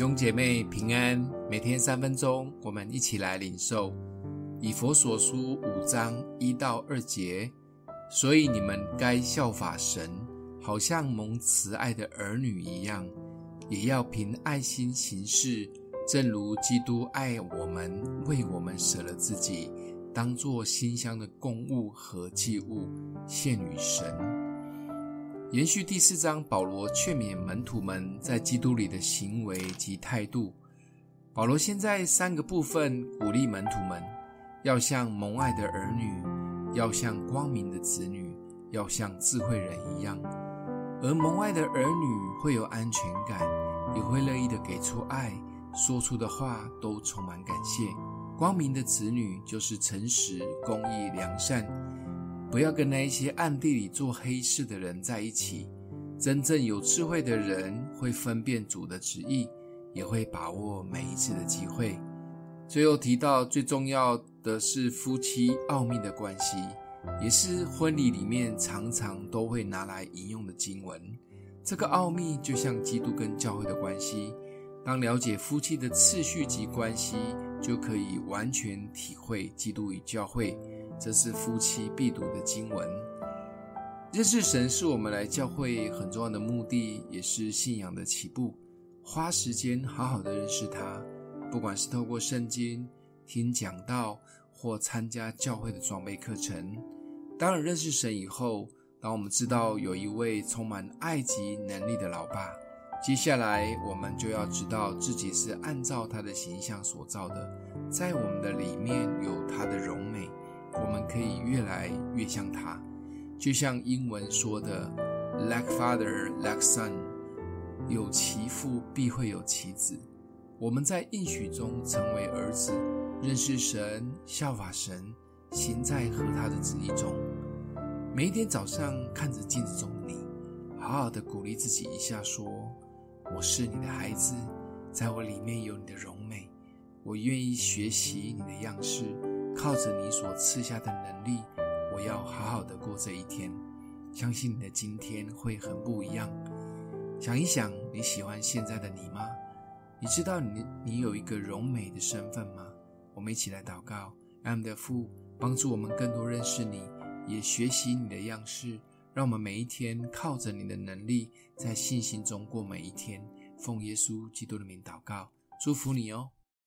兄姐妹平安，每天三分钟，我们一起来领受以佛所书五章一到二节。所以你们该效法神，好像蒙慈爱的儿女一样，也要凭爱心行事，正如基督爱我们，为我们舍了自己，当作馨香的供物和祭物献与神。延续第四章，保罗劝勉门徒们在基督里的行为及态度。保罗现在三个部分鼓励门徒们，要像蒙爱的儿女，要像光明的子女，要像智慧人一样。而蒙爱的儿女会有安全感，也会乐意的给出爱，说出的话都充满感谢。光明的子女就是诚实、公义、良善。不要跟那一些暗地里做黑事的人在一起。真正有智慧的人会分辨主的旨意，也会把握每一次的机会。最后提到最重要的是夫妻奥秘的关系，也是婚礼里面常常都会拿来引用的经文。这个奥秘就像基督跟教会的关系。当了解夫妻的次序及关系，就可以完全体会基督与教会。这是夫妻必读的经文。认识神是我们来教会很重要的目的，也是信仰的起步。花时间好好的认识他，不管是透过圣经、听讲道或参加教会的装备课程。当然，认识神以后，当我们知道有一位充满爱及能力的老爸，接下来我们就要知道自己是按照他的形象所造的，在我们的里面有他的荣美。我们可以越来越像他，就像英文说的 “like father, like son”，有其父必会有其子。我们在应许中成为儿子，认识神，效法神，行在和他的旨意中。每一天早上看着镜子中的你，好好的鼓励自己一下，说：“我是你的孩子，在我里面有你的荣美，我愿意学习你的样式。”靠着你所赐下的能力，我要好好的过这一天。相信你的今天会很不一样。想一想，你喜欢现在的你吗？你知道你你有一个荣美的身份吗？我们一起来祷告，爱我们的父，帮助我们更多认识你，也学习你的样式，让我们每一天靠着你的能力，在信心中过每一天。奉耶稣基督的名祷告，祝福你哦。